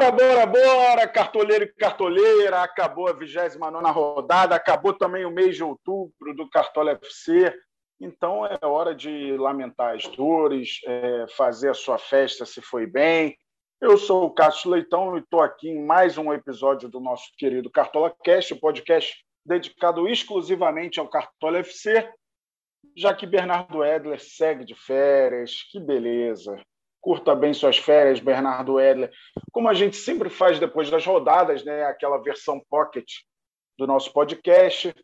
Bora, bora, bora, cartoleiro e cartoleira. Acabou a 29 rodada, acabou também o mês de outubro do Cartola FC. Então é hora de lamentar as dores, é, fazer a sua festa se foi bem. Eu sou o Cássio Leitão e estou aqui em mais um episódio do nosso querido Cartola Cast, o podcast dedicado exclusivamente ao Cartola FC, já que Bernardo Edler segue de férias. Que beleza! Curta bem suas férias, Bernardo Edler. Como a gente sempre faz depois das rodadas, né? aquela versão pocket do nosso podcast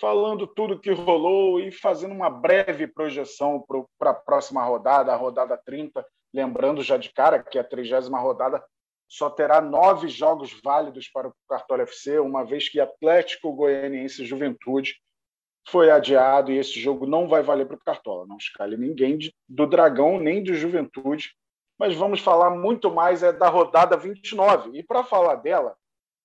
falando tudo que rolou e fazendo uma breve projeção para a próxima rodada, a rodada 30. Lembrando já de cara que a trigésima rodada só terá nove jogos válidos para o Cartola FC, uma vez que Atlético Goianiense Juventude foi adiado e esse jogo não vai valer para o Cartola. Não escale ninguém do Dragão nem do Juventude, mas vamos falar muito mais é da rodada 29. E para falar dela,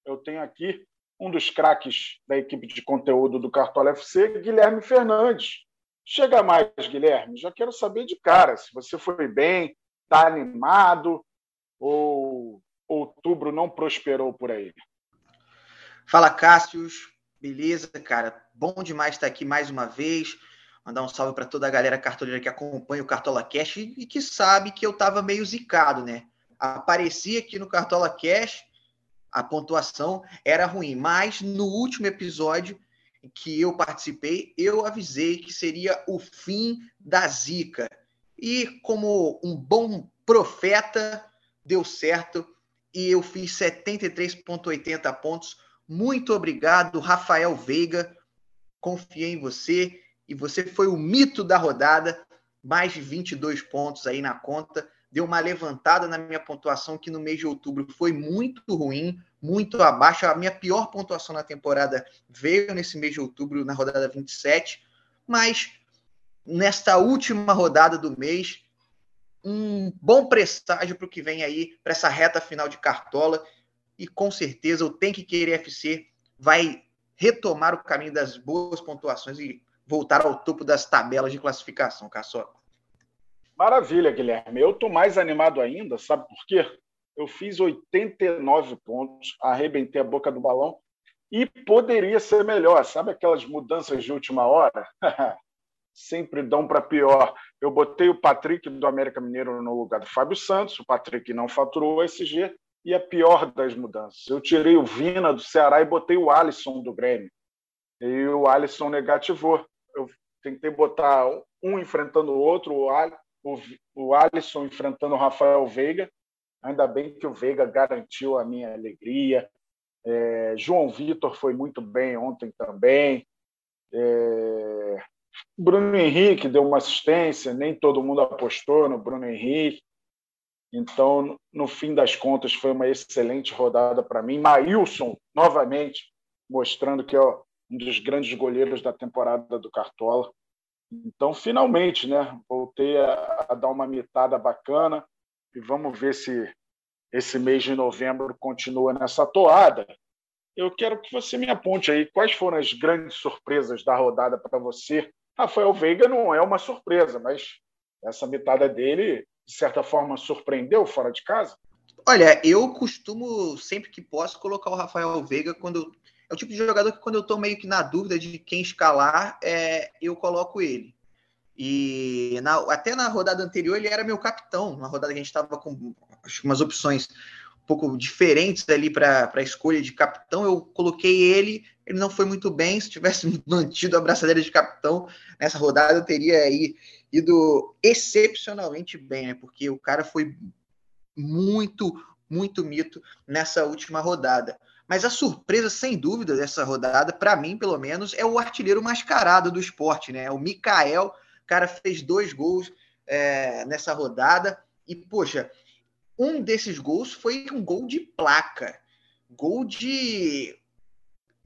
eu tenho aqui um dos craques da equipe de conteúdo do Cartola FC, Guilherme Fernandes. Chega mais, Guilherme. Já quero saber de cara se você foi bem, está animado ou outubro não prosperou por aí. Fala, Cássius. Beleza, cara? Bom demais estar aqui mais uma vez. Mandar um salve para toda a galera cartoleira que acompanha o Cartola Cash e que sabe que eu estava meio zicado, né? Apareci aqui no Cartola Cash a pontuação era ruim. Mas no último episódio que eu participei, eu avisei que seria o fim da zica. E como um bom profeta, deu certo e eu fiz 73,80 pontos. Muito obrigado, Rafael Veiga. Confiei em você e você foi o mito da rodada. Mais de 22 pontos aí na conta deu uma levantada na minha pontuação, que no mês de outubro foi muito ruim, muito abaixo. A minha pior pontuação na temporada veio nesse mês de outubro, na rodada 27. Mas nesta última rodada do mês, um bom presságio para o que vem aí, para essa reta final de cartola. E com certeza o Tem que Querer FC vai retomar o caminho das boas pontuações e voltar ao topo das tabelas de classificação, Caçoca. Maravilha, Guilherme. Eu estou mais animado ainda, sabe por quê? Eu fiz 89 pontos, arrebentei a boca do balão e poderia ser melhor. Sabe aquelas mudanças de última hora? Sempre dão para pior. Eu botei o Patrick do América Mineiro no lugar do Fábio Santos, o Patrick não faturou esse G, e a pior das mudanças. Eu tirei o Vina do Ceará e botei o Alisson do Grêmio. E o Alisson negativou. Tentei botar um enfrentando o outro, o Alisson o, o Alisson enfrentando o Rafael Veiga. Ainda bem que o Veiga garantiu a minha alegria. É, João Vitor foi muito bem ontem também. É, Bruno Henrique deu uma assistência, nem todo mundo apostou no Bruno Henrique. Então, no fim das contas, foi uma excelente rodada para mim. Maílson, novamente, mostrando que é um dos grandes goleiros da temporada do Cartola. Então, finalmente, né, voltei a, a, dar uma mitada bacana e vamos ver se esse mês de novembro continua nessa toada. Eu quero que você me aponte aí quais foram as grandes surpresas da rodada para você. Rafael Veiga não é uma surpresa, mas essa mitada dele, de certa forma, surpreendeu fora de casa? Olha, eu costumo, sempre que posso, colocar o Rafael Veiga quando é o tipo de jogador que quando eu estou meio que na dúvida de quem escalar, é, eu coloco ele. E na, até na rodada anterior ele era meu capitão, na rodada que a gente estava com acho, umas opções um pouco diferentes ali para a escolha de capitão, eu coloquei ele, ele não foi muito bem, se tivesse mantido a braçadeira de capitão nessa rodada eu teria aí ido excepcionalmente bem, né? porque o cara foi muito, muito mito nessa última rodada. Mas a surpresa, sem dúvida, dessa rodada, para mim, pelo menos, é o artilheiro mascarado do esporte, né? O Mikael, cara fez dois gols é, nessa rodada. E, poxa, um desses gols foi um gol de placa. Gol de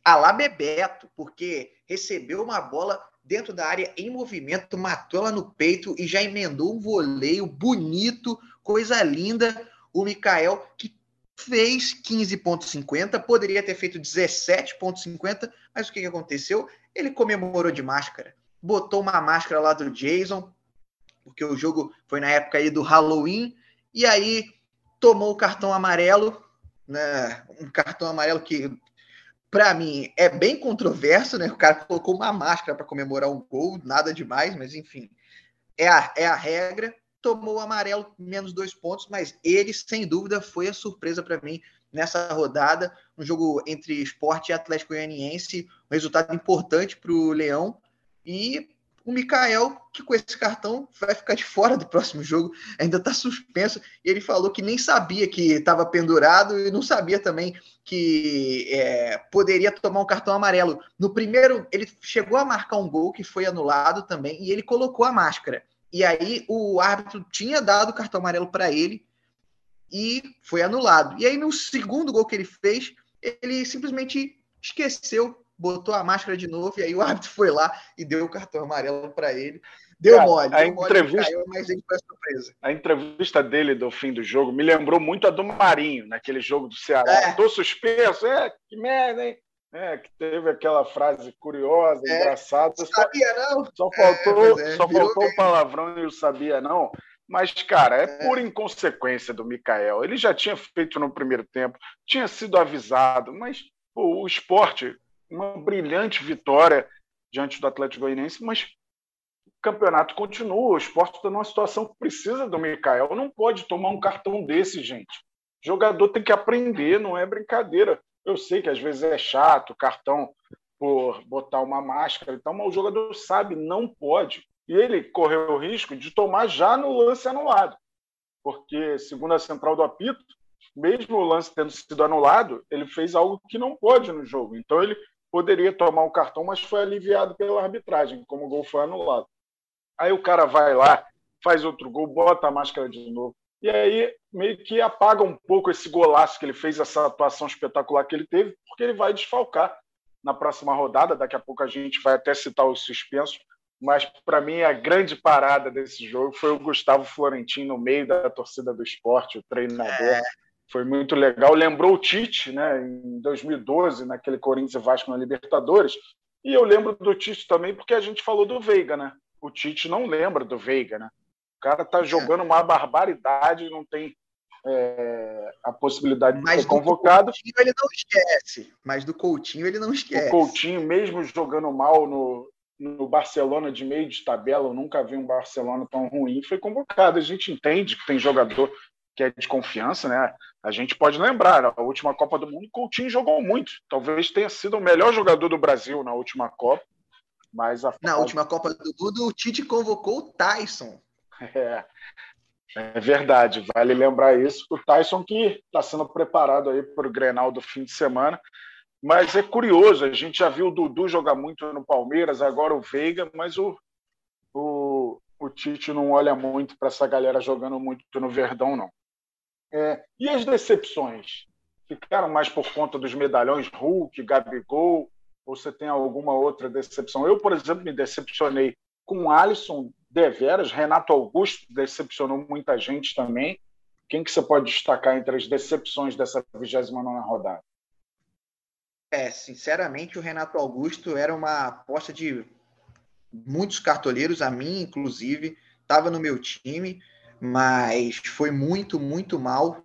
Alá Bebeto, porque recebeu uma bola dentro da área em movimento, matou ela no peito e já emendou um voleio bonito, coisa linda. O Mikael, que fez 15,50, poderia ter feito 17,50, mas o que, aconteceu? Ele comemorou de máscara, botou uma máscara lá do Jason, porque o jogo foi na época aí do Halloween, e aí tomou o cartão amarelo, né? Um cartão amarelo que para mim é bem controverso, né? O cara colocou uma máscara para comemorar um gol, nada demais, mas enfim, é a, é a regra. Tomou o amarelo, menos dois pontos, mas ele, sem dúvida, foi a surpresa para mim nessa rodada. Um jogo entre esporte e Atlético Goianiense, um resultado importante para o Leão. E o Mikael, que com esse cartão vai ficar de fora do próximo jogo, ainda está suspenso. Ele falou que nem sabia que estava pendurado e não sabia também que é, poderia tomar um cartão amarelo. No primeiro, ele chegou a marcar um gol que foi anulado também e ele colocou a máscara. E aí o árbitro tinha dado o cartão amarelo para ele e foi anulado. E aí no segundo gol que ele fez, ele simplesmente esqueceu botou a máscara de novo, e aí o árbitro foi lá e deu o cartão amarelo para ele. Deu Cara, mole, a deu entrevista, mole, caiu, mas ele foi surpresa. A entrevista dele do fim do jogo me lembrou muito a do Marinho, naquele jogo do Ceará. É. Tô suspenso, é, que merda, hein? É, que teve aquela frase curiosa, é, engraçada. Sabia não? Só faltou, é, só faltou o palavrão e eu sabia não. Mas, cara, é, é pura inconsequência do Mikael. Ele já tinha feito no primeiro tempo, tinha sido avisado, mas pô, o esporte uma brilhante vitória diante do Atlético Goianiense, mas o campeonato continua, o esporte está numa situação que precisa do Mikael. Não pode tomar um cartão desse, gente. O jogador tem que aprender, não é brincadeira. Eu sei que às vezes é chato, cartão por botar uma máscara e tal, mas o jogador sabe, não pode. E ele correu o risco de tomar já no lance anulado. Porque, segundo a central do apito, mesmo o lance tendo sido anulado, ele fez algo que não pode no jogo. Então ele poderia tomar o cartão, mas foi aliviado pela arbitragem, como o gol foi anulado. Aí o cara vai lá, faz outro gol, bota a máscara de novo. E aí meio que apaga um pouco esse golaço que ele fez, essa atuação espetacular que ele teve, porque ele vai desfalcar na próxima rodada. Daqui a pouco a gente vai até citar os suspensos. Mas para mim a grande parada desse jogo foi o Gustavo Florentino no meio da torcida do esporte, o treinador. É foi muito legal. Lembrou o Tite, né, em 2012, naquele Corinthians e Vasco na Libertadores. E eu lembro do Tite também porque a gente falou do Veiga, né? O Tite não lembra do Veiga, né? O cara tá jogando uma barbaridade e não tem é, a possibilidade de Mas ser convocado. Mas do Coutinho ele não esquece. Mas do Coutinho ele não esquece. O Coutinho, mesmo jogando mal no, no Barcelona de meio de tabela, eu nunca vi um Barcelona tão ruim, foi convocado. A gente entende que tem jogador que é de confiança, né? A gente pode lembrar, a última Copa do Mundo, Coutinho jogou muito. Talvez tenha sido o melhor jogador do Brasil na última Copa. Mas a... Na última Copa do Mundo, o Tite convocou o Tyson. É, é verdade, vale lembrar isso. O Tyson que está sendo preparado aí para o Grenal do fim de semana. Mas é curioso, a gente já viu o Dudu jogar muito no Palmeiras, agora o Veiga, mas o, o, o Tite não olha muito para essa galera jogando muito no Verdão, não. É, e as decepções? Ficaram mais por conta dos medalhões Hulk, Gabigol? Ou você tem alguma outra decepção? Eu, por exemplo, me decepcionei com o Alisson deveras. Renato Augusto decepcionou muita gente também. Quem que você pode destacar entre as decepções dessa 29 rodada? É, sinceramente, o Renato Augusto era uma aposta de muitos cartoleiros, a mim, inclusive, estava no meu time mas foi muito, muito mal.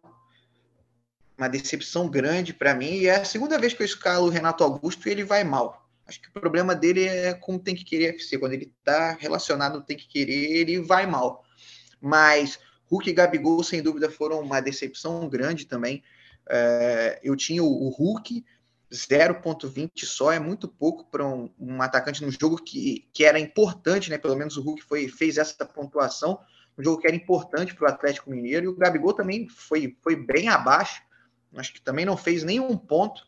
Uma decepção grande para mim. E é a segunda vez que eu escalo o Renato Augusto e ele vai mal. Acho que o problema dele é com o Tem que Querer FC. Quando ele está relacionado Tem que Querer, ele vai mal. Mas Hulk e Gabigol, sem dúvida, foram uma decepção grande também. É, eu tinha o, Hulk, 0,20 só, é muito pouco para um, um, atacante no jogo que, que era importante, né? Pelo menos o Hulk foi, fez essa pontuação um jogo que era importante para o Atlético Mineiro, e o Gabigol também foi, foi bem abaixo, acho que também não fez nenhum ponto.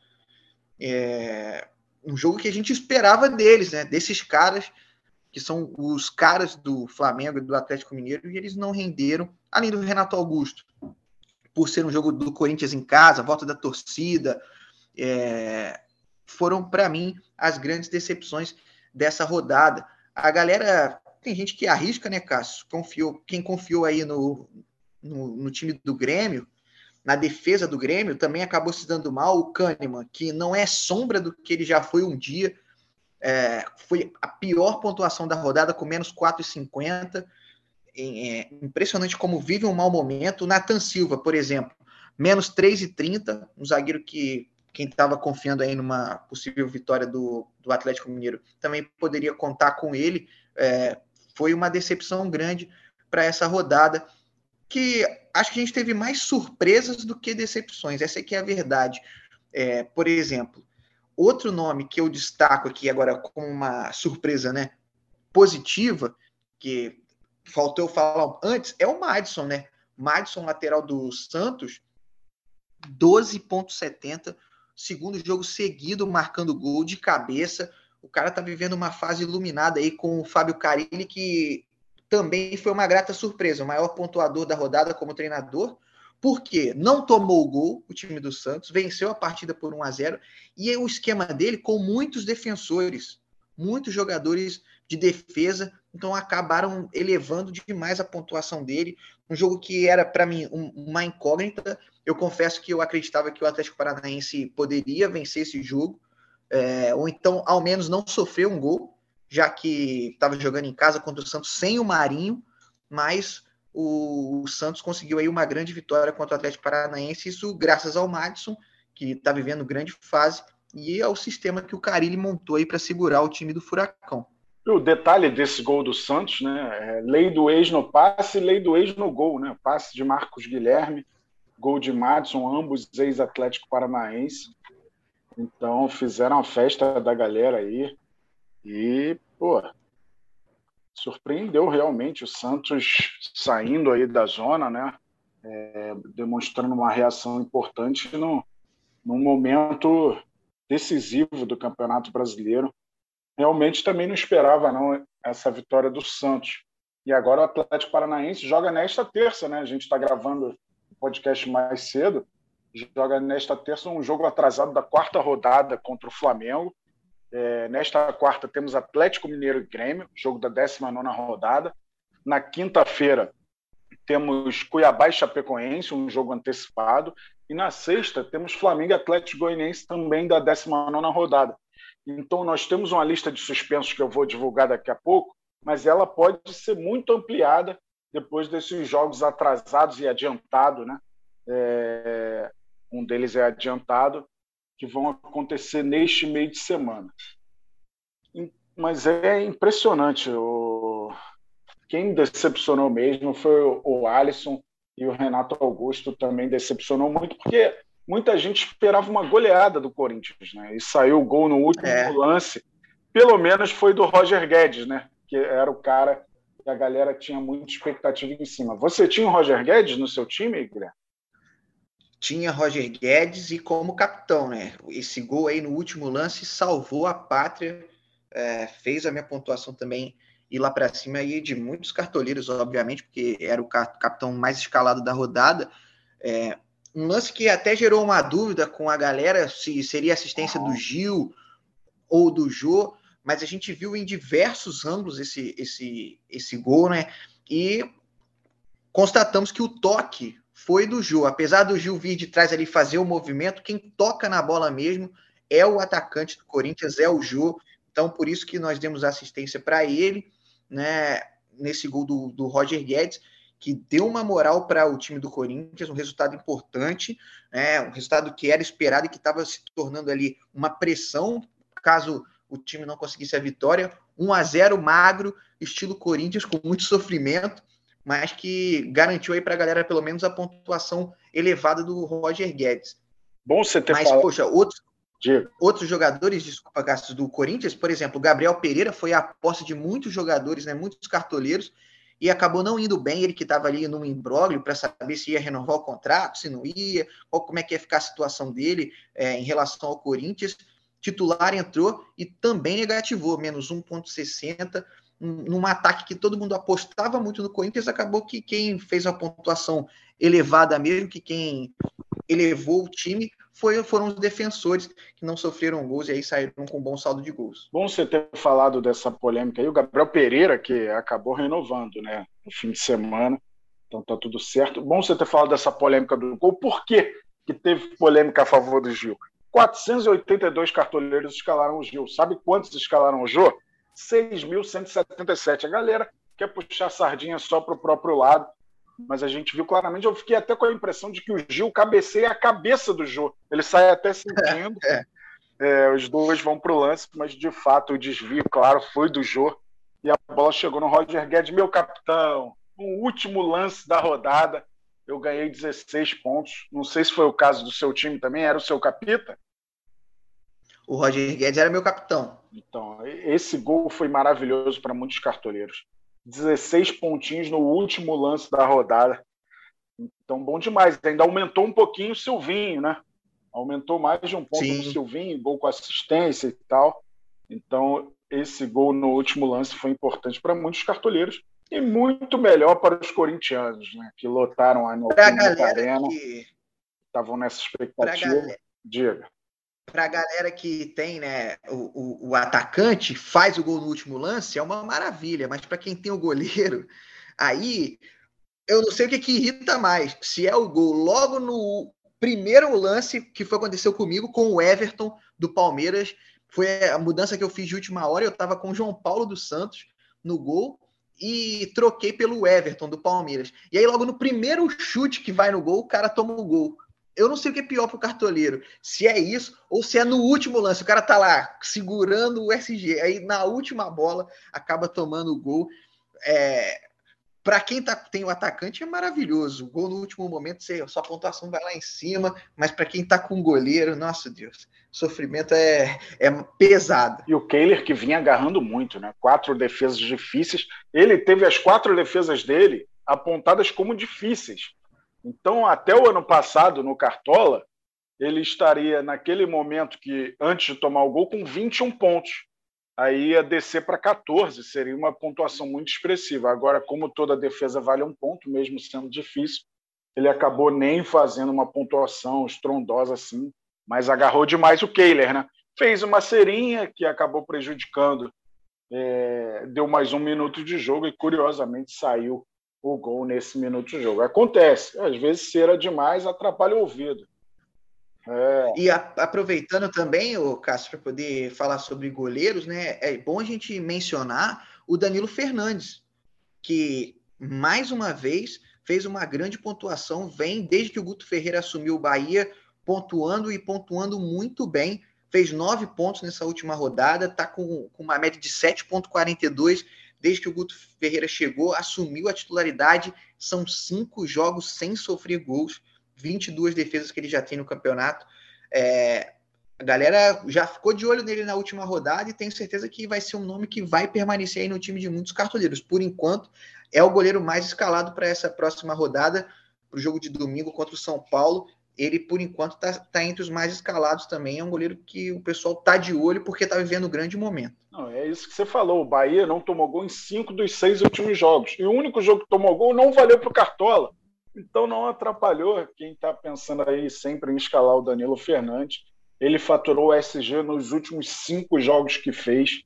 É, um jogo que a gente esperava deles, né? Desses caras que são os caras do Flamengo e do Atlético Mineiro, e eles não renderam, além do Renato Augusto, por ser um jogo do Corinthians em casa, volta da torcida, é, foram para mim as grandes decepções dessa rodada. A galera tem gente que arrisca, né, Cássio? Confiou, quem confiou aí no, no, no, time do Grêmio, na defesa do Grêmio, também acabou se dando mal. O Kahneman, que não é sombra do que ele já foi um dia, é, foi a pior pontuação da rodada, com menos 4,50. É, impressionante como vive um mau momento. Nathan Silva, por exemplo, menos 3,30, um zagueiro que quem estava confiando aí numa possível vitória do, do Atlético Mineiro também poderia contar com ele. É, foi uma decepção grande para essa rodada, que acho que a gente teve mais surpresas do que decepções, essa aqui é a verdade. É, por exemplo, outro nome que eu destaco aqui agora como uma surpresa né, positiva, que faltou eu falar antes, é o Madison, né? Madison, lateral do Santos, 12,70, segundo jogo seguido marcando gol de cabeça. O cara tá vivendo uma fase iluminada aí com o Fábio Carilli, que também foi uma grata surpresa, o maior pontuador da rodada como treinador, porque não tomou o gol o time do Santos, venceu a partida por 1 a 0 e o esquema dele com muitos defensores, muitos jogadores de defesa, então acabaram elevando demais a pontuação dele. Um jogo que era para mim um, uma incógnita. Eu confesso que eu acreditava que o Atlético Paranaense poderia vencer esse jogo, é, ou então ao menos não sofrer um gol, já que estava jogando em casa contra o Santos sem o Marinho, mas o, Santos conseguiu aí uma grande vitória contra o Atlético Paranaense, isso graças ao Madison, que está vivendo grande fase, e ao sistema que o Carilli montou aí para segurar o time do Furacão. O detalhe desse gol do Santos, né? É lei do ex no passe, lei do ex no gol, né? Passe de Marcos Guilherme, gol de Madison, ambos ex-Atlético Paranaense. Então fizeram a festa da galera aí. E, pô, surpreendeu realmente o Santos saindo aí da zona, né? É, demonstrando uma reação importante no, num momento decisivo do Campeonato Brasileiro realmente também não esperava não essa vitória do Santos. E agora o Atlético Paranaense joga nesta terça, né? A gente está gravando o podcast mais cedo. Joga nesta terça um jogo atrasado da quarta rodada contra o Flamengo. É, nesta quarta temos Atlético Mineiro e Grêmio, jogo da 19 rodada. Na quinta-feira temos Cuiabá e Chapecoense, um jogo antecipado. E na sexta temos Flamengo e Atlético Goianiense também da 19 rodada. Então, nós temos uma lista de suspensos que eu vou divulgar daqui a pouco, mas ela pode ser muito ampliada depois desses jogos atrasados e adiantados, né? É, um deles é adiantado, que vão acontecer neste meio de semana. Mas é impressionante. O... Quem decepcionou mesmo foi o Alisson e o Renato Augusto também decepcionou muito, porque muita gente esperava uma goleada do Corinthians, né? E saiu o gol no último é. lance. Pelo menos foi do Roger Guedes, né? Que era o cara que a galera tinha muita expectativa em cima. Você tinha o Roger Guedes no seu time, Guilherme? Tinha Roger Guedes e como capitão, né? Esse gol aí no último lance salvou a pátria, é, fez a minha pontuação também ir lá para cima aí de muitos cartoleiros, obviamente, porque era o capitão mais escalado da rodada. É, um lance que até gerou uma dúvida com a galera se seria assistência do Gil ou do Jô, mas a gente viu em diversos ângulos esse, esse, esse gol, né? E constatamos que o toque foi do Jô. Apesar do Gil vir de trás ali fazer o movimento, quem toca na bola mesmo é o atacante do Corinthians, é o Jô. Então, por isso que nós demos assistência para ele, né? Nesse gol do, do Roger Guedes que deu uma moral para o time do Corinthians, um resultado importante, né, um resultado que era esperado e que estava se tornando ali uma pressão caso o time não conseguisse a vitória. 1 a 0 magro, estilo Corinthians, com muito sofrimento, mas que garantiu aí para a galera pelo menos a pontuação elevada do Roger Guedes. Bom você ter Mas, falado. poxa, outros, outros jogadores, desculpa, Gastos, do Corinthians, por exemplo, o Gabriel Pereira foi a aposta de muitos jogadores, né, muitos cartoleiros, e acabou não indo bem, ele que estava ali num imbróglio para saber se ia renovar o contrato, se não ia, ou como é que ia ficar a situação dele é, em relação ao Corinthians. Titular entrou e também negativou, menos 1,60, num ataque que todo mundo apostava muito no Corinthians, acabou que quem fez uma pontuação elevada mesmo, que quem elevou o time foi, foram os defensores que não sofreram gols e aí saíram com um bom saldo de gols. Bom você ter falado dessa polêmica aí, o Gabriel Pereira, que acabou renovando né, no fim de semana, então tá tudo certo. Bom você ter falado dessa polêmica do gol, por que, que teve polêmica a favor do Gil? 482 cartoleiros escalaram o Gil. Sabe quantos escalaram o Jô? 6.177. A galera quer puxar a sardinha só para o próprio lado mas a gente viu claramente. Eu fiquei até com a impressão de que o Gil cabeceia a cabeça do Jô. Ele sai até sentindo. É. É, os dois vão para o lance, mas de fato o desvio, claro, foi do Jô. E a bola chegou no Roger Guedes, meu capitão. No último lance da rodada, eu ganhei 16 pontos. Não sei se foi o caso do seu time também, era o seu capita? O Roger Guedes era meu capitão. Então, esse gol foi maravilhoso para muitos cartoleiros. 16 pontinhos no último lance da rodada. Então, bom demais. Ainda aumentou um pouquinho o Silvinho, né? Aumentou mais de um ponto Sim. o Silvinho, gol com assistência e tal. Então, esse gol no último lance foi importante para muitos cartoleiros e muito melhor para os corintianos, né? Que lotaram a Arena. Estavam nessa expectativa. Diga para a galera que tem né, o, o, o, atacante, faz o gol no último lance, é uma maravilha, mas para quem tem o goleiro, aí eu não sei o que, que irrita mais. Se é o gol logo no primeiro lance que foi aconteceu comigo com o Everton do Palmeiras, foi a mudança que eu fiz de última hora. Eu estava com o João Paulo dos Santos no gol e troquei pelo Everton do Palmeiras. E aí, logo no primeiro chute que vai no gol, o cara toma o gol eu não sei o que é pior para o cartoleiro, se é isso ou se é no último lance. O cara tá lá segurando o SG, aí na última bola acaba tomando o gol. É, para quem tá, tem o atacante é maravilhoso. O gol no último momento, você, sua pontuação vai lá em cima, mas para quem tá com o goleiro, nossa Deus, sofrimento é, é pesado. E o Kehler que vinha agarrando muito, né? Quatro defesas difíceis. Ele teve as quatro defesas dele apontadas como difíceis. Então, até o ano passado, no Cartola, ele estaria naquele momento que, antes de tomar o gol, com 21 pontos. Aí ia descer para 14, seria uma pontuação muito expressiva. Agora, como toda defesa vale um ponto, mesmo sendo difícil, ele acabou nem fazendo uma pontuação estrondosa assim, mas agarrou demais o Kehler, né? Fez uma serinha que acabou prejudicando, é, deu mais um minuto de jogo e, curiosamente, saiu o gol nesse minuto de jogo. Acontece, às vezes cera demais atrapalha o ouvido. É. E a, aproveitando também, o Cássio, para poder falar sobre goleiros, né? É bom a gente mencionar o Danilo Fernandes, que mais uma vez fez uma grande pontuação, vem desde que o Guto Ferreira assumiu o Bahia, pontuando e pontuando muito bem. Fez nove pontos nessa última rodada, está com, com uma média de 7,42 desde que o Guto Ferreira chegou, assumiu a titularidade. São cinco jogos sem sofrer gols, 22 defesas que ele já tem no campeonato. É, a galera já ficou de olho nele na última rodada e tenho certeza que vai ser um nome que vai permanecer aí no time de muitos cartoleiros. Por enquanto, é o goleiro mais escalado para essa próxima rodada, para o jogo de domingo contra o São Paulo ele, por enquanto, está tá entre os mais escalados também. É um goleiro que o pessoal tá de olho porque está vivendo um grande momento. Não, é isso que você falou. O Bahia não tomou gol em cinco dos seis últimos jogos. E o único jogo que tomou gol não valeu para o Cartola. Então não atrapalhou quem está pensando aí sempre em escalar o Danilo Fernandes. Ele faturou o SG nos últimos cinco jogos que fez.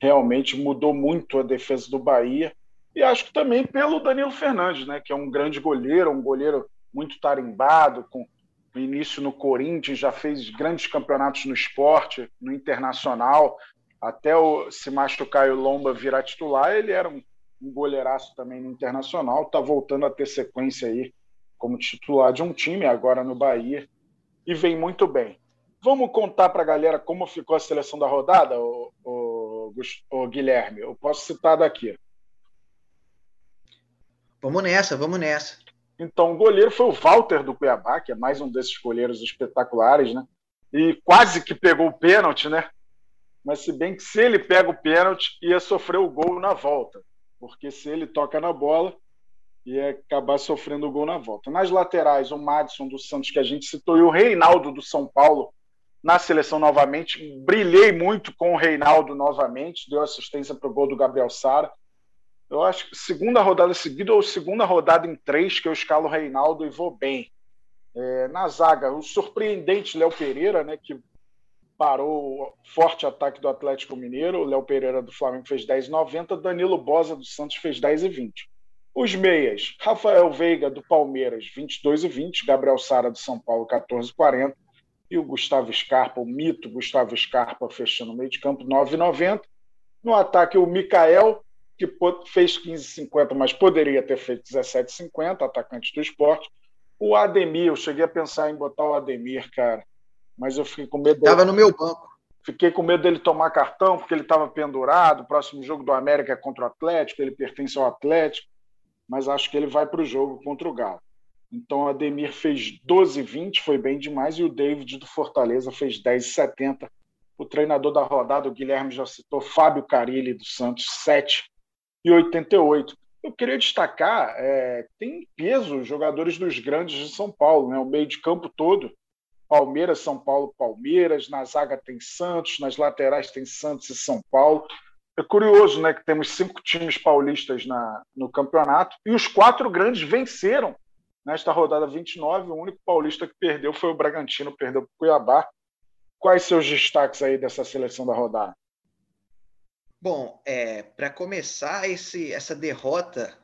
Realmente mudou muito a defesa do Bahia. E acho que também pelo Danilo Fernandes, né? Que é um grande goleiro, um goleiro muito tarimbado, com no início no Corinthians, já fez grandes campeonatos no esporte, no internacional, até o, se machucar e o Lomba virar titular, ele era um, um goleiraço também no internacional, está voltando a ter sequência aí como titular de um time, agora no Bahia, e vem muito bem. Vamos contar para a galera como ficou a seleção da rodada, o, o, o Guilherme? Eu posso citar daqui. Vamos nessa, vamos nessa. Então, o goleiro foi o Walter do Cuiabá, que é mais um desses goleiros espetaculares, né? E quase que pegou o pênalti, né? Mas se bem que se ele pega o pênalti, ia sofrer o gol na volta. Porque se ele toca na bola, ia acabar sofrendo o gol na volta. Nas laterais, o Madison do Santos, que a gente citou, e o Reinaldo do São Paulo, na seleção novamente. Brilhei muito com o Reinaldo novamente, deu assistência para o gol do Gabriel Sara eu acho que segunda rodada seguida ou segunda rodada em três que eu escalo Reinaldo e vou bem. É, na zaga, o surpreendente Léo Pereira, né, que parou o forte ataque do Atlético Mineiro. O Léo Pereira do Flamengo fez 10,90, Danilo Bosa do Santos fez 10,20. Os meias, Rafael Veiga do Palmeiras, 22,20, Gabriel Sara do São Paulo, 14,40 e o Gustavo Scarpa, o mito Gustavo Scarpa fechando o meio de campo, 9,90. No ataque, o Mikael que fez 15,50, mas poderia ter feito 17,50, atacante do esporte. O Ademir, eu cheguei a pensar em botar o Ademir, cara, mas eu fiquei com medo. Estava no meu banco. Fiquei com medo dele tomar cartão, porque ele estava pendurado. O próximo jogo do América é contra o Atlético, ele pertence ao Atlético, mas acho que ele vai para o jogo contra o Galo. Então o Ademir fez 12,20, foi bem demais, e o David do Fortaleza fez 10,70. O treinador da rodada, o Guilherme já citou, Fábio Carilli do Santos, 7 e 88. Eu queria destacar, é, tem peso jogadores dos grandes de São Paulo, né? o meio de campo todo. Palmeiras, São Paulo, Palmeiras, na zaga tem Santos, nas laterais tem Santos e São Paulo. É curioso né, que temos cinco times paulistas na, no campeonato e os quatro grandes venceram nesta rodada 29. O único paulista que perdeu foi o Bragantino, perdeu para o Cuiabá. Quais seus destaques aí dessa seleção da rodada? Bom, é, para começar esse, essa derrota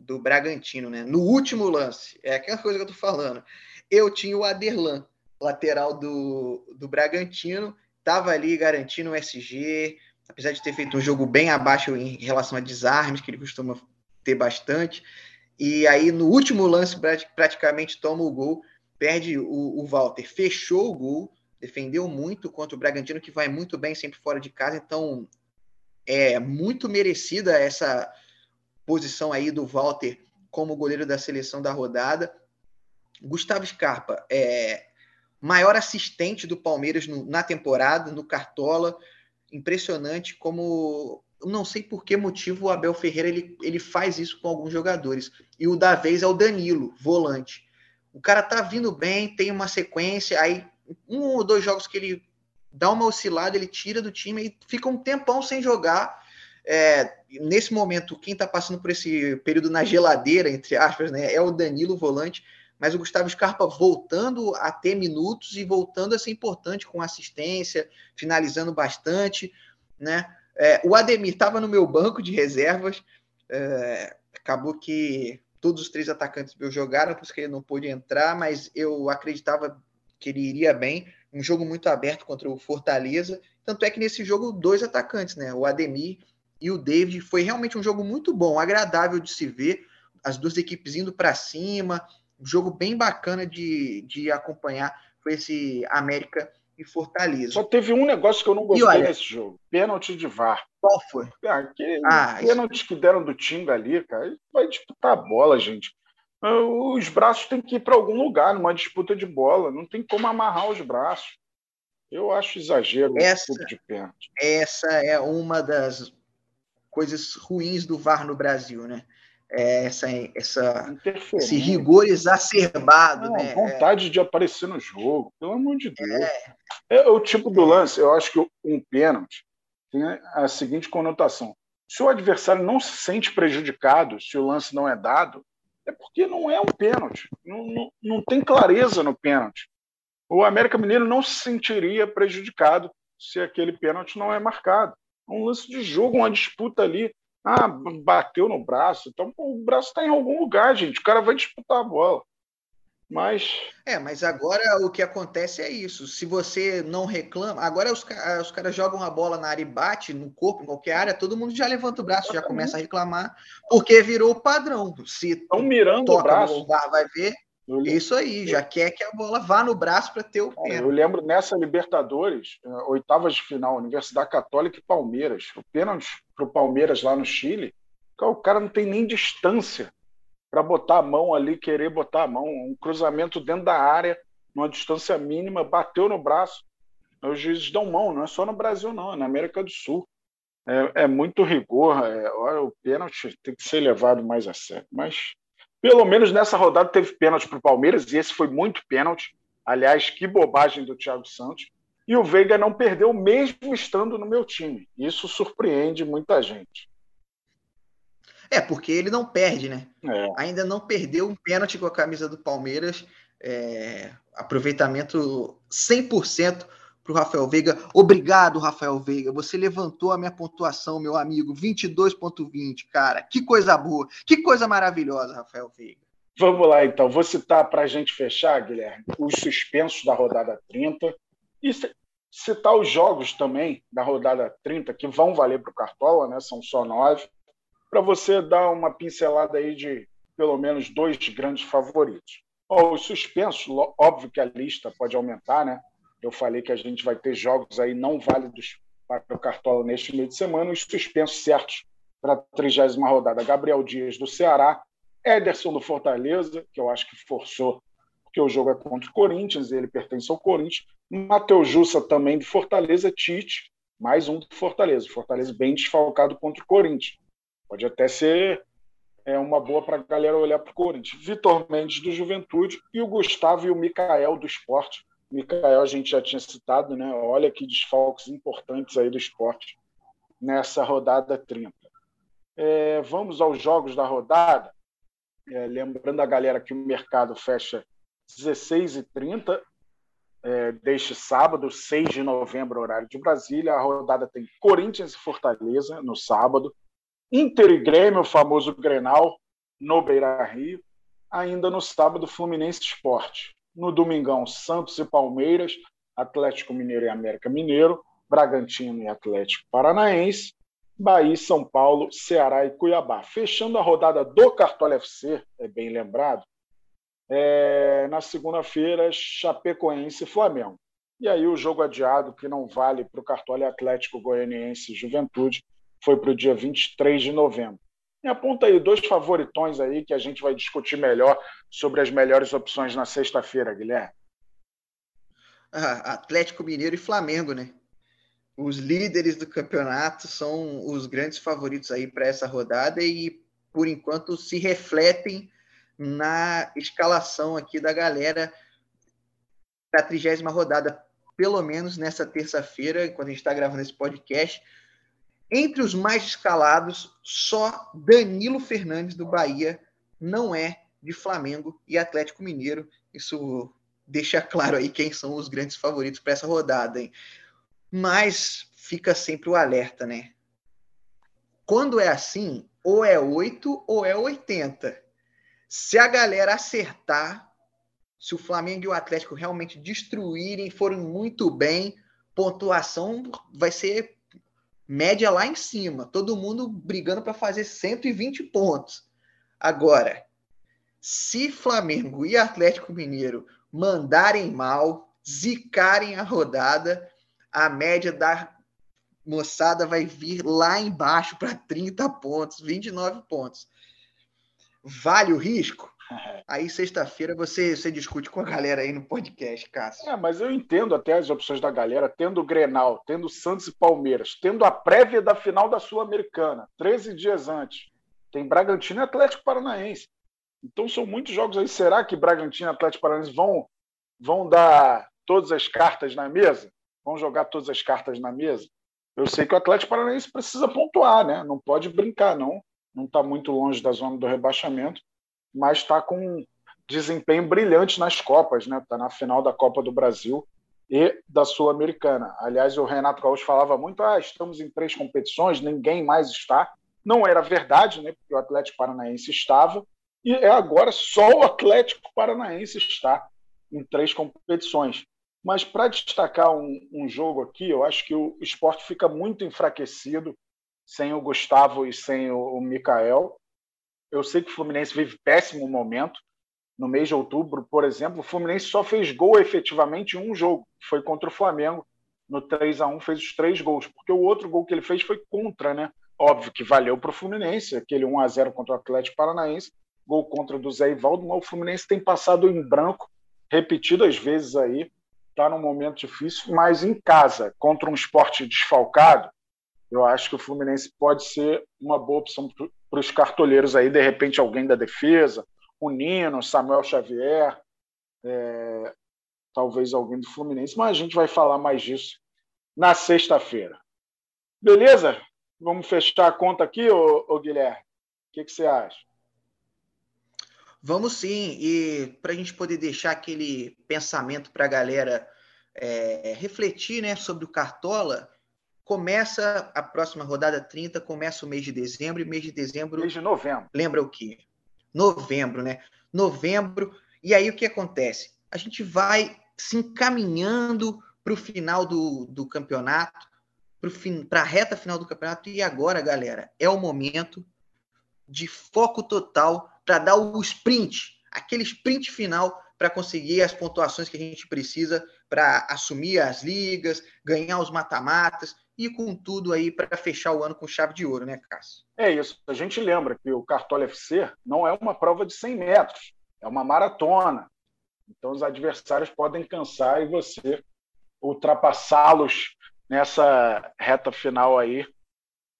do Bragantino, né? No último lance, é aquela coisa que eu tô falando. Eu tinha o Aderlan, lateral do, do Bragantino, estava ali garantindo o SG, apesar de ter feito um jogo bem abaixo em relação a desarmes, que ele costuma ter bastante. E aí, no último lance, praticamente toma o gol, perde o, o Walter, fechou o gol, defendeu muito contra o Bragantino, que vai muito bem sempre fora de casa. Então, é muito merecida essa posição aí do Walter como goleiro da seleção da rodada. Gustavo Scarpa é maior assistente do Palmeiras no, na temporada, no Cartola. Impressionante como não sei por que motivo o Abel Ferreira ele, ele faz isso com alguns jogadores. E o da vez é o Danilo, volante. O cara tá vindo bem, tem uma sequência, aí um ou dois jogos que ele dá uma oscilada, ele tira do time e fica um tempão sem jogar. É, nesse momento, quem está passando por esse período na geladeira, entre aspas, né, é o Danilo volante, mas o Gustavo Scarpa voltando a ter minutos e voltando a ser importante com assistência, finalizando bastante. Né? É, o Ademir estava no meu banco de reservas, é, acabou que todos os três atacantes meus jogaram, por isso que ele não pôde entrar, mas eu acreditava que ele iria bem um jogo muito aberto contra o Fortaleza. Tanto é que nesse jogo, dois atacantes, né? O Ademir e o David. Foi realmente um jogo muito bom, agradável de se ver. As duas equipes indo para cima. Um jogo bem bacana de, de acompanhar. Foi esse América e Fortaleza. Só teve um negócio que eu não gostei olha, nesse jogo: pênalti de VAR. Qual foi? Ah, aquele ah, pênalti isso... que deram do Tinga ali, cara. Vai disputar a bola, gente os braços têm que ir para algum lugar numa disputa de bola. Não tem como amarrar os braços. Eu acho exagero essa, de pênalti. Essa é uma das coisas ruins do VAR no Brasil, né? É essa, essa, esse rigor exacerbado. Não, né? vontade é. de aparecer no jogo, pelo amor de Deus. É, é o tipo do lance, eu acho que um pênalti tem a seguinte conotação. Se o adversário não se sente prejudicado, se o lance não é dado, é porque não é um pênalti. Não, não, não tem clareza no pênalti. O América Mineiro não se sentiria prejudicado se aquele pênalti não é marcado. É um lance de jogo, uma disputa ali. Ah, bateu no braço. Então, o braço está em algum lugar, gente. O cara vai disputar a bola. Mas. É, mas agora o que acontece é isso. Se você não reclama. Agora os, os caras jogam a bola na área e bate no corpo, em qualquer área, todo mundo já levanta o braço, já começa a reclamar, porque virou o padrão. Se Estão mirando o braço. O VAR vai ver. Isso aí, já quer que a bola vá no braço para ter o pênalti. Eu lembro nessa Libertadores, eh, oitavas de final, Universidade Católica e Palmeiras. O pênalti para o Palmeiras lá no Chile, o cara não tem nem distância para botar a mão ali, querer botar a mão. Um cruzamento dentro da área, numa distância mínima, bateu no braço. Os juízes dão mão, não é só no Brasil, não, é na América do Sul. É, é muito rigor, é, olha, o pênalti tem que ser levado mais a sério. Mas, pelo menos nessa rodada, teve pênalti para o Palmeiras, e esse foi muito pênalti. Aliás, que bobagem do Thiago Santos. E o Veiga não perdeu, mesmo estando no meu time. Isso surpreende muita gente. É, porque ele não perde, né? É. Ainda não perdeu um pênalti com a camisa do Palmeiras. É, aproveitamento 100% para o Rafael Veiga. Obrigado, Rafael Veiga. Você levantou a minha pontuação, meu amigo. 22,20, cara. Que coisa boa. Que coisa maravilhosa, Rafael Veiga. Vamos lá, então. Vou citar para a gente fechar, Guilherme, os suspensos da rodada 30 e citar os jogos também da rodada 30 que vão valer para o Cartola, né? São só nove para você dar uma pincelada aí de pelo menos dois grandes favoritos. Oh, os suspensos, óbvio que a lista pode aumentar, né? Eu falei que a gente vai ter jogos aí não válidos para o Cartola neste meio de semana, os suspensos certos para a trigésima rodada. Gabriel Dias do Ceará, Ederson do Fortaleza, que eu acho que forçou, porque o jogo é contra o Corinthians, ele pertence ao Corinthians. Matheus Jussa também do Fortaleza, Tite, mais um do Fortaleza. Fortaleza bem desfalcado contra o Corinthians. Pode até ser é, uma boa para a galera olhar para o Corinthians. Vitor Mendes do Juventude e o Gustavo e o Mikael do Esporte. Mikael a gente já tinha citado, né? Olha que desfalques importantes aí do esporte nessa rodada 30. É, vamos aos jogos da rodada. É, lembrando a galera que o mercado fecha 16h30 é, deste sábado, 6 de novembro, horário de Brasília. A rodada tem Corinthians e Fortaleza no sábado, Inter e Grêmio, o famoso Grenal, no Beira Rio. Ainda no sábado, Fluminense Esporte. No domingão, Santos e Palmeiras, Atlético Mineiro e América Mineiro, Bragantino e Atlético Paranaense, Bahia, São Paulo, Ceará e Cuiabá. Fechando a rodada do Cartola FC, é bem lembrado, é, na segunda-feira, Chapecoense e Flamengo. E aí o jogo adiado, que não vale para o Cartola Atlético Goianiense Juventude, foi para o dia 23 de novembro. Me aponta aí dois favoritões aí que a gente vai discutir melhor sobre as melhores opções na sexta-feira, Guilherme. Ah, Atlético Mineiro e Flamengo, né? Os líderes do campeonato são os grandes favoritos aí para essa rodada e, por enquanto, se refletem na escalação aqui da galera para a trigésima rodada, pelo menos nessa terça-feira, quando a gente está gravando esse podcast. Entre os mais escalados, só Danilo Fernandes do Bahia não é de Flamengo e Atlético Mineiro. Isso deixa claro aí quem são os grandes favoritos para essa rodada, hein? Mas fica sempre o alerta, né? Quando é assim, ou é 8 ou é 80. Se a galera acertar, se o Flamengo e o Atlético realmente destruírem, forem muito bem, pontuação vai ser média lá em cima, todo mundo brigando para fazer 120 pontos. Agora, se Flamengo e Atlético Mineiro mandarem mal, zicarem a rodada, a média da moçada vai vir lá embaixo para 30 pontos, 29 pontos. Vale o risco? Aí, sexta-feira, você, você discute com a galera aí no podcast, Cássio. É, mas eu entendo até as opções da galera, tendo o Grenal, tendo Santos e Palmeiras, tendo a prévia da final da Sul-Americana, 13 dias antes. Tem Bragantino e Atlético Paranaense. Então são muitos jogos aí. Será que Bragantino e Atlético Paranaense vão, vão dar todas as cartas na mesa? Vão jogar todas as cartas na mesa? Eu sei que o Atlético Paranaense precisa pontuar, né? Não pode brincar, não. Não está muito longe da zona do rebaixamento mas está com um desempenho brilhante nas Copas, né? Está na final da Copa do Brasil e da Sul-Americana. Aliás, o Renato Gaúcho falava muito: ah, estamos em três competições, ninguém mais está. Não era verdade, né? Porque o Atlético Paranaense estava, e é agora só o Atlético Paranaense está em três competições. Mas para destacar um, um, jogo aqui, eu acho que o esporte fica muito enfraquecido sem o Gustavo e sem o, o Mikael. Eu sei que o Fluminense vive péssimo momento. No mês de outubro, por exemplo, o Fluminense só fez gol efetivamente em um jogo, foi contra o Flamengo. No 3 a 1 fez os três gols, porque o outro gol que ele fez foi contra, né? Óbvio que valeu para o Fluminense, aquele 1 a 0 contra o Atlético Paranaense, gol contra do Zé Ivaldo, mas o Fluminense tem passado em branco repetidas vezes aí, está num momento difícil, mas em casa, contra um esporte desfalcado, eu acho que o Fluminense pode ser uma boa opção para os cartoleiros aí, de repente alguém da defesa, o Nino, Samuel Xavier, é, talvez alguém do Fluminense, mas a gente vai falar mais disso na sexta-feira. Beleza? Vamos fechar a conta aqui, ô, ô Guilherme? O que, que você acha? Vamos sim, e para a gente poder deixar aquele pensamento para a galera é, refletir né, sobre o Cartola, Começa a próxima rodada 30, começa o mês de dezembro, e mês de dezembro. Mês de novembro. Lembra o quê? Novembro, né? Novembro. E aí o que acontece? A gente vai se encaminhando para o final do, do campeonato, para a reta final do campeonato. E agora, galera, é o momento de foco total para dar o sprint, aquele sprint final para conseguir as pontuações que a gente precisa para assumir as ligas, ganhar os mata-matas e com tudo aí para fechar o ano com chave de ouro, né, Cássio? É isso. A gente lembra que o Cartola FC não é uma prova de 100 metros, é uma maratona. Então os adversários podem cansar e você ultrapassá-los nessa reta final aí.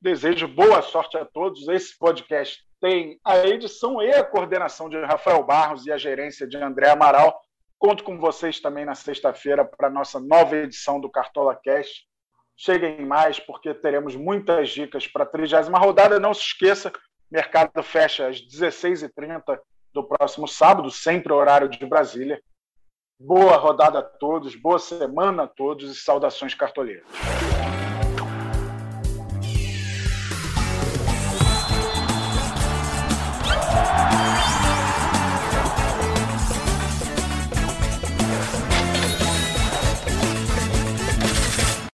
Desejo boa sorte a todos. Esse podcast tem a edição e a coordenação de Rafael Barros e a gerência de André Amaral. Conto com vocês também na sexta-feira para a nossa nova edição do Cartola Cast. Cheguem mais, porque teremos muitas dicas para a trigésima rodada. Não se esqueça, mercado fecha às 16h30 do próximo sábado, sempre horário de Brasília. Boa rodada a todos, boa semana a todos e saudações cartoleiras.